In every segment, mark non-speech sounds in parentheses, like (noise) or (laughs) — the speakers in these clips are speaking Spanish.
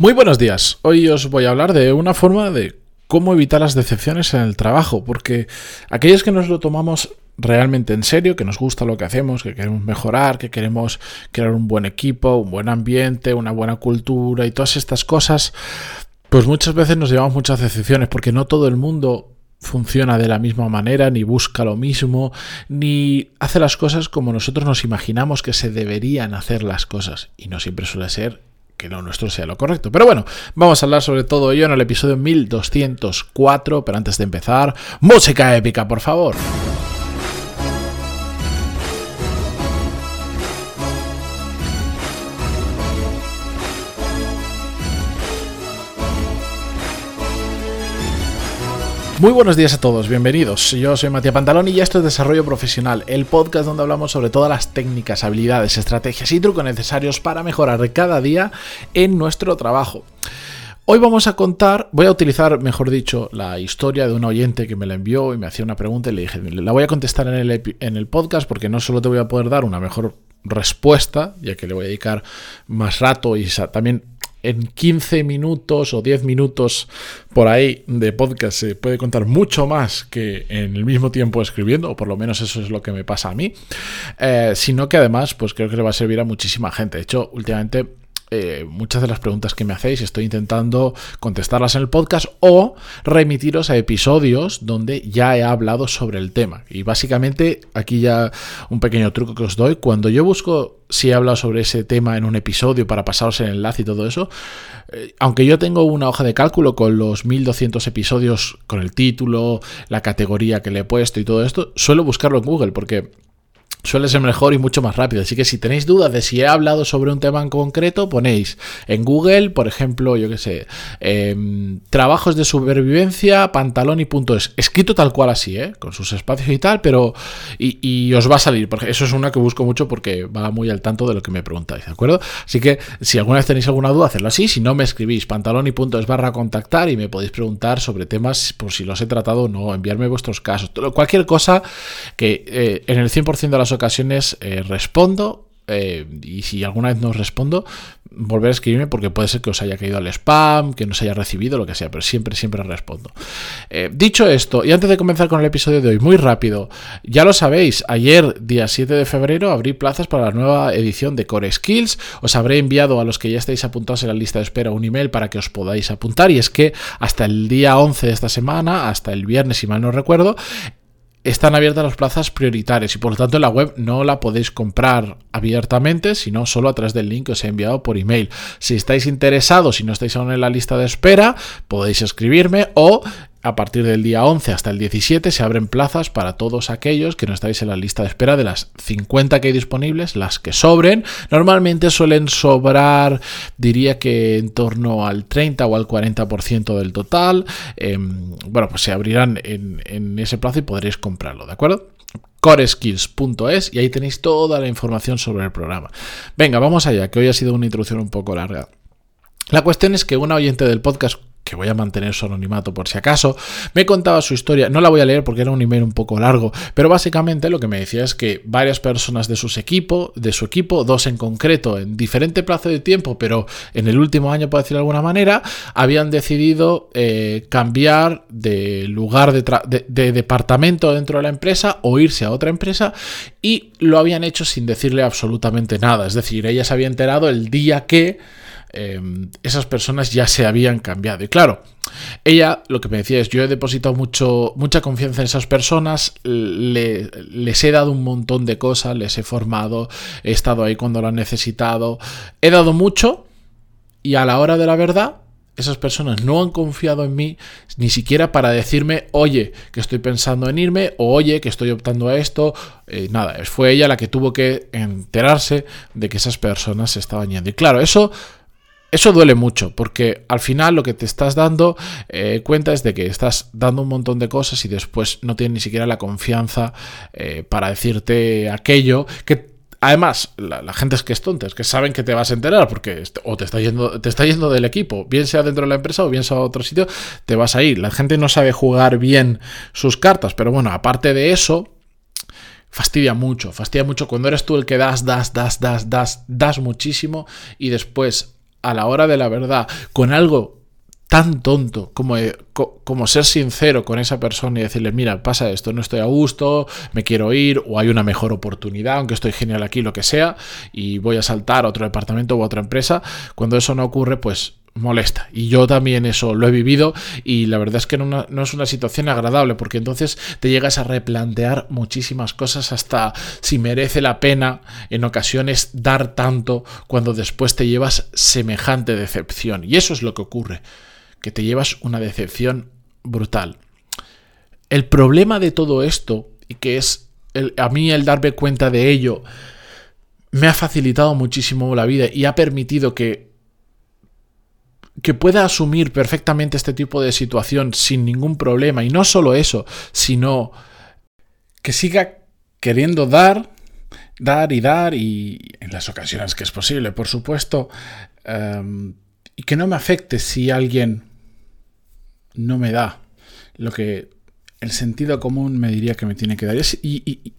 Muy buenos días. Hoy os voy a hablar de una forma de cómo evitar las decepciones en el trabajo, porque aquellos que nos lo tomamos realmente en serio, que nos gusta lo que hacemos, que queremos mejorar, que queremos crear un buen equipo, un buen ambiente, una buena cultura y todas estas cosas, pues muchas veces nos llevamos muchas decepciones porque no todo el mundo funciona de la misma manera, ni busca lo mismo, ni hace las cosas como nosotros nos imaginamos que se deberían hacer las cosas. Y no siempre suele ser que lo nuestro sea lo correcto. Pero bueno, vamos a hablar sobre todo ello en el episodio 1204, pero antes de empezar, música épica, por favor. Muy buenos días a todos, bienvenidos. Yo soy Matías Pantalón y esto es Desarrollo Profesional, el podcast donde hablamos sobre todas las técnicas, habilidades, estrategias y trucos necesarios para mejorar cada día en nuestro trabajo. Hoy vamos a contar, voy a utilizar, mejor dicho, la historia de un oyente que me la envió y me hacía una pregunta y le dije, la voy a contestar en el, en el podcast porque no solo te voy a poder dar una mejor respuesta, ya que le voy a dedicar más rato y también en 15 minutos o 10 minutos por ahí de podcast se puede contar mucho más que en el mismo tiempo escribiendo, o por lo menos eso es lo que me pasa a mí, eh, sino que además pues creo que le va a servir a muchísima gente. De hecho, últimamente eh, muchas de las preguntas que me hacéis estoy intentando contestarlas en el podcast o remitiros a episodios donde ya he hablado sobre el tema. Y básicamente aquí ya un pequeño truco que os doy. Cuando yo busco si he hablado sobre ese tema en un episodio para pasaros el enlace y todo eso, eh, aunque yo tengo una hoja de cálculo con los 1200 episodios, con el título, la categoría que le he puesto y todo esto, suelo buscarlo en Google porque suele ser mejor y mucho más rápido. Así que si tenéis dudas de si he hablado sobre un tema en concreto, ponéis en Google, por ejemplo, yo qué sé, em, trabajos de supervivencia, pantalón y punto es. Escrito tal cual así, ¿eh? con sus espacios y tal, pero. Y, os va a salir, porque eso es una que busco mucho porque va muy al tanto de lo que me preguntáis, ¿de acuerdo? Así que si alguna vez tenéis alguna duda, hacerlo así. Si no, me escribís pantalón y punto es barra contactar y me podéis preguntar sobre temas por si los he tratado o no, enviarme vuestros casos, cualquier cosa que eh, en el 100% de las ocasiones eh, respondo eh, y si alguna vez no os respondo, volver a escribirme porque puede ser que os haya caído al spam, que no se haya recibido, lo que sea, pero siempre, siempre respondo. Eh, dicho esto, y antes de comenzar con el episodio de hoy, muy rápido, ya lo sabéis, ayer, día 7 de febrero, abrí plazas para la nueva edición de Core Skills. Os habré enviado a los que ya estáis apuntados en la lista de espera un email para que os podáis apuntar. Y es que hasta el día 11 de esta semana, hasta el viernes, si mal no recuerdo, están abiertas las plazas prioritarias y por lo tanto en la web no la podéis comprar abiertamente, sino solo a través del link que os he enviado por email. Si estáis interesados y no estáis aún en la lista de espera, podéis escribirme o a partir del día 11 hasta el 17 se abren plazas para todos aquellos que no estáis en la lista de espera de las 50 que hay disponibles, las que sobren. Normalmente suelen sobrar, diría que en torno al 30 o al 40% del total. Em, bueno, pues se abrirán en, ese plazo y podréis comprarlo, ¿de acuerdo? coreskills.es y ahí tenéis toda la información sobre el programa. Venga, vamos allá, que hoy ha sido una introducción un poco larga. La cuestión es que una oyente del podcast que voy a mantener su anonimato por si acaso, me contaba su historia. No la voy a leer porque era un email un poco largo, pero básicamente lo que me decía es que varias personas de, sus equipo, de su equipo, dos en concreto, en diferente plazo de tiempo, pero en el último año, por decirlo de alguna manera, habían decidido eh, cambiar de lugar de, de departamento dentro de la empresa o irse a otra empresa y lo habían hecho sin decirle absolutamente nada. Es decir, ella se había enterado el día que Em, esas personas ya se habían cambiado. Y claro, ella lo que me decía es, yo he depositado mucho, mucha confianza en esas personas, les he dado un montón de cosas, les he formado, he estado ahí cuando lo han necesitado, he dado mucho y a la hora de la verdad esas personas no han confiado en mí ni siquiera para decirme, oye, que estoy pensando en irme, o oye, que estoy optando a esto. Eh, nada, fue ella la que tuvo que enterarse de que esas personas se estaban yendo. Y claro, eso eso duele mucho, porque al final lo que te estás dando eh, cuenta es de que estás dando un montón de cosas y después no tienes ni siquiera la confianza eh, para decirte aquello que Además, la, gente es que es tonta, es que saben que te vas a enterar porque o te está, yendo, te está yendo del equipo, bien sea dentro de la empresa o bien sea a otro sitio, te vas a ir. La gente no sabe jugar bien sus cartas, pero bueno, aparte de eso, fastidia mucho, fastidia mucho cuando eres tú el que das, das, das, das, das, das muchísimo y después a la hora de la verdad, con algo tan tonto como, eh, como ser sincero con esa persona y decirle, mira, pasa esto, no estoy a gusto, me quiero ir o hay una mejor oportunidad, aunque estoy genial aquí, lo que sea, y voy a saltar a otro departamento u otra empresa, cuando eso no ocurre, pues molesta. Y yo también eso lo he vivido y la verdad es que no, no, es una situación agradable porque entonces te llegas a replantear muchísimas cosas hasta si merece la pena en ocasiones dar tanto cuando después te llevas semejante decepción. Y eso es lo que ocurre que te llevas una decepción brutal. El problema de todo esto, y que es a mí el darme cuenta de ello, me ha facilitado muchísimo la vida y ha permitido que, que pueda asumir perfectamente este tipo de situación sin ningún problema. Y no solo eso, sino que siga queriendo dar, dar y dar, y en las ocasiones que es posible, por supuesto, em, y que no me afecte si alguien no me da lo que el sentido común me diría que me tiene que dar. Y,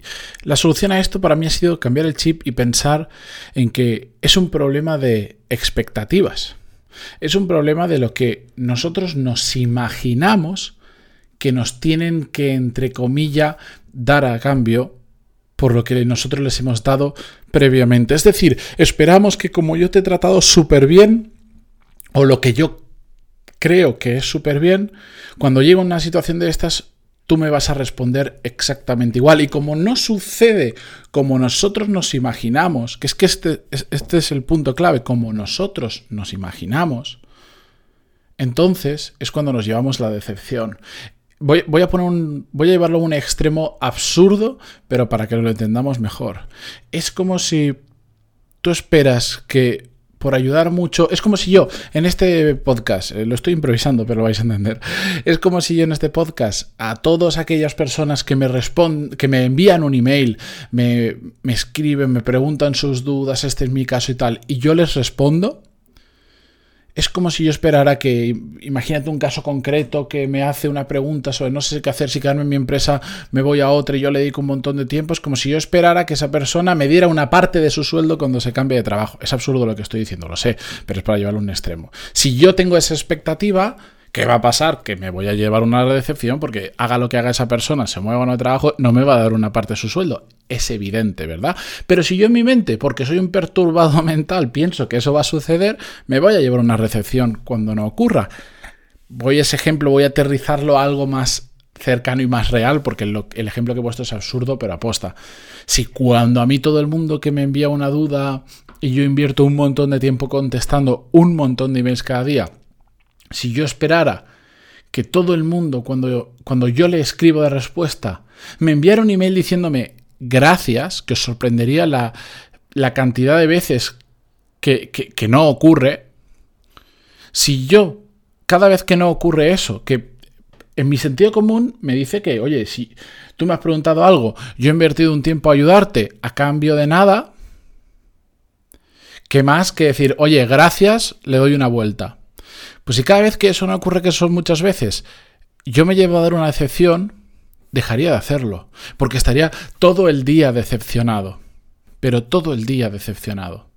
la solución a esto para mí ha sido cambiar el chip y pensar en que es un problema de expectativas. Es un problema de lo que nosotros nos imaginamos que nos tienen que, entre comillas, dar a cambio por lo que nosotros les hemos dado previamente. Es decir, esperamos que como yo te he tratado súper bien, o lo que yo creo que es súper bien, cuando llega una situación de estas, tú me vas a responder exactamente igual. Y como no sucede como nosotros nos imaginamos, que es que este, este es el punto clave, como nosotros nos imaginamos, entonces es cuando nos llevamos la decepción. Voy, voy, a poner voy a llevarlo a un extremo absurdo, pero para que lo entendamos mejor. Es como si tú esperas que por ayudar mucho. Es como si yo en este podcast, eh, lo estoy improvisando, pero lo vais a entender. Es como si yo en este podcast a todas aquellas personas que me responden, que me envían un email, me, me escriben, me preguntan sus dudas, este es mi caso y tal, y yo les respondo es como si yo esperara que, imagínate un caso concreto que me hace una pregunta sobre no sé qué hacer, si quedarme en mi empresa, me voy a otra y yo le dedico un montón de tiempo, es como si yo esperara que esa persona me diera una parte de su sueldo cuando se cambie de trabajo. Es absurdo lo que estoy diciendo, lo sé, pero es para llevarlo a un extremo. Si yo tengo esa expectativa, ¿Qué va a pasar? Que me voy a llevar una decepción porque haga lo que haga esa persona, se mueva o no de trabajo, no me va a dar una parte de su sueldo. Es evidente, ¿verdad? Pero si yo en mi mente, porque soy un perturbado (laughs) mental, pienso que eso va a suceder, me voy a llevar una recepción cuando no ocurra. Voy a ese ejemplo, voy a aterrizarlo a algo más cercano y más real, porque el, ejemplo que he puesto es absurdo, pero aposta. Si cuando a mí todo el mundo que me envía una duda y yo invierto un montón de tiempo contestando un montón de emails cada día, si yo esperara que todo el mundo, cuando, cuando yo le escribo de respuesta, me enviara un email diciéndome gracias, que os sorprendería la, cantidad de veces que, que, no ocurre, si yo, cada vez que no ocurre eso, que en mi sentido común me dice que, oye, si tú me has preguntado algo, yo he invertido un tiempo a ayudarte a cambio de nada, ¿qué más que decir, oye, gracias, le doy una vuelta? Pues si cada vez que eso no ocurre, que son muchas veces, yo me llevo a dar una decepción, dejaría de hacerlo, porque estaría todo el día decepcionado, pero todo el día decepcionado.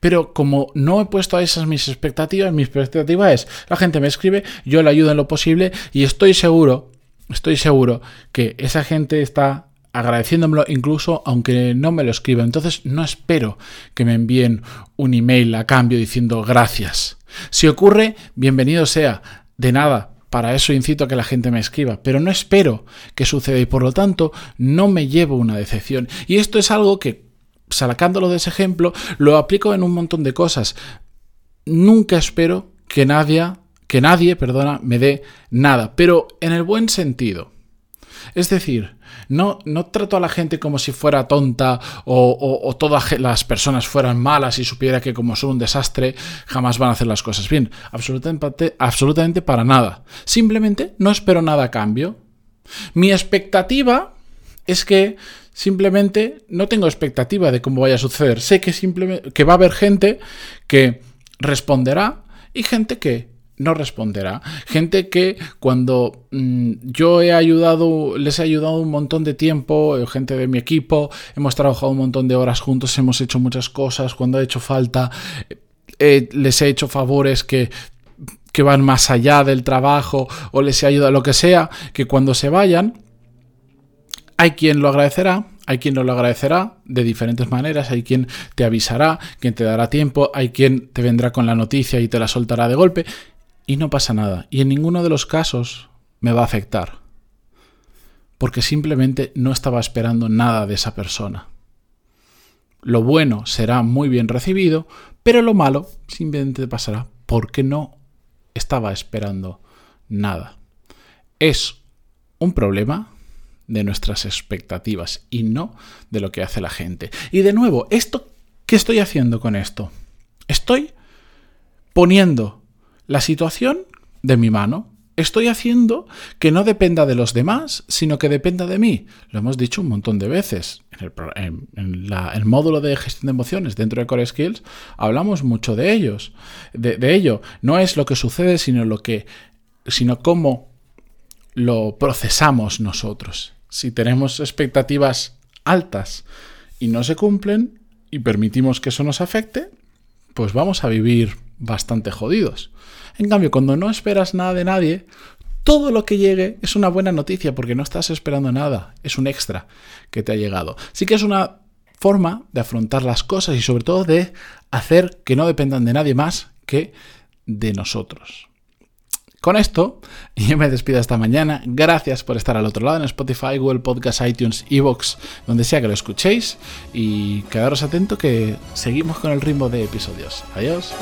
Pero como no he puesto a esas mis expectativas, mi expectativa es, la gente me escribe, yo le ayudo en lo posible y estoy seguro, estoy seguro que esa gente está agradeciéndomelo incluso aunque no me lo escriba. Entonces no espero que me envíen un email a cambio diciendo gracias. Si ocurre, bienvenido sea. De nada, para eso incito a que la gente me escriba, pero no espero que suceda y por lo tanto no me llevo una decepción. Y esto es algo que, sacándolo de ese ejemplo, lo aplico en un montón de cosas. Nunca espero que nadie, que nadie, perdona, me dé nada, pero en el buen sentido. Es decir, no, no trato a la gente como si fuera tonta o, todas las personas fueran malas y supiera que como son un desastre jamás van a hacer las cosas bien. Absolutamente, absolutamente para nada. Simplemente no espero nada a cambio. Mi expectativa es que simplemente no tengo expectativa de cómo vaya a suceder. Sé que simplemente que va a haber gente que responderá y gente que no responderá. Gente que cuando mm, yo he ayudado, les he ayudado un montón de tiempo, eh, gente de mi equipo, hemos trabajado un montón de horas juntos, hemos hecho muchas cosas, cuando ha hecho falta, eh, les he hecho favores que que van más allá del trabajo o les he ayudado, lo que sea, que cuando se vayan, hay quien lo agradecerá, hay quien no lo agradecerá de diferentes maneras, hay quien te avisará, quien te dará tiempo, hay quien te vendrá con la noticia y te la soltará de golpe, y no pasa nada. Y en ninguno de los casos me va a afectar, porque simplemente no estaba esperando nada de esa persona. Lo bueno será muy bien recibido, pero lo malo simplemente pasará porque no estaba esperando nada. Es un problema de nuestras expectativas y no de lo que hace la gente. Y de nuevo, esto ¿qué estoy haciendo con esto? Estoy poniendo la situación de mi mano. Estoy haciendo que no dependa de los demás, sino que dependa de mí. Lo hemos dicho un montón de veces. En el, módulo de gestión de emociones dentro de Core Skills hablamos mucho de ellos. De, de ello. No es lo que sucede, sino lo que. sino cómo lo procesamos nosotros. Si tenemos expectativas altas y no se cumplen y permitimos que eso nos afecte, pues vamos a vivir bastante jodidos. En cambio, cuando no esperas nada de nadie, todo lo que llegue es una buena noticia porque no estás esperando nada, es un extra que te ha llegado. Sí que es una forma de afrontar las cosas y sobre todo de hacer que no dependan de nadie más que de nosotros. Con esto, (laughs) yo me despido esta mañana. Gracias por estar al otro lado en Spotify, Google Podcast, iTunes, Evox, donde sea que lo escuchéis. Y quedaros atento que seguimos con el ritmo de episodios. Adiós.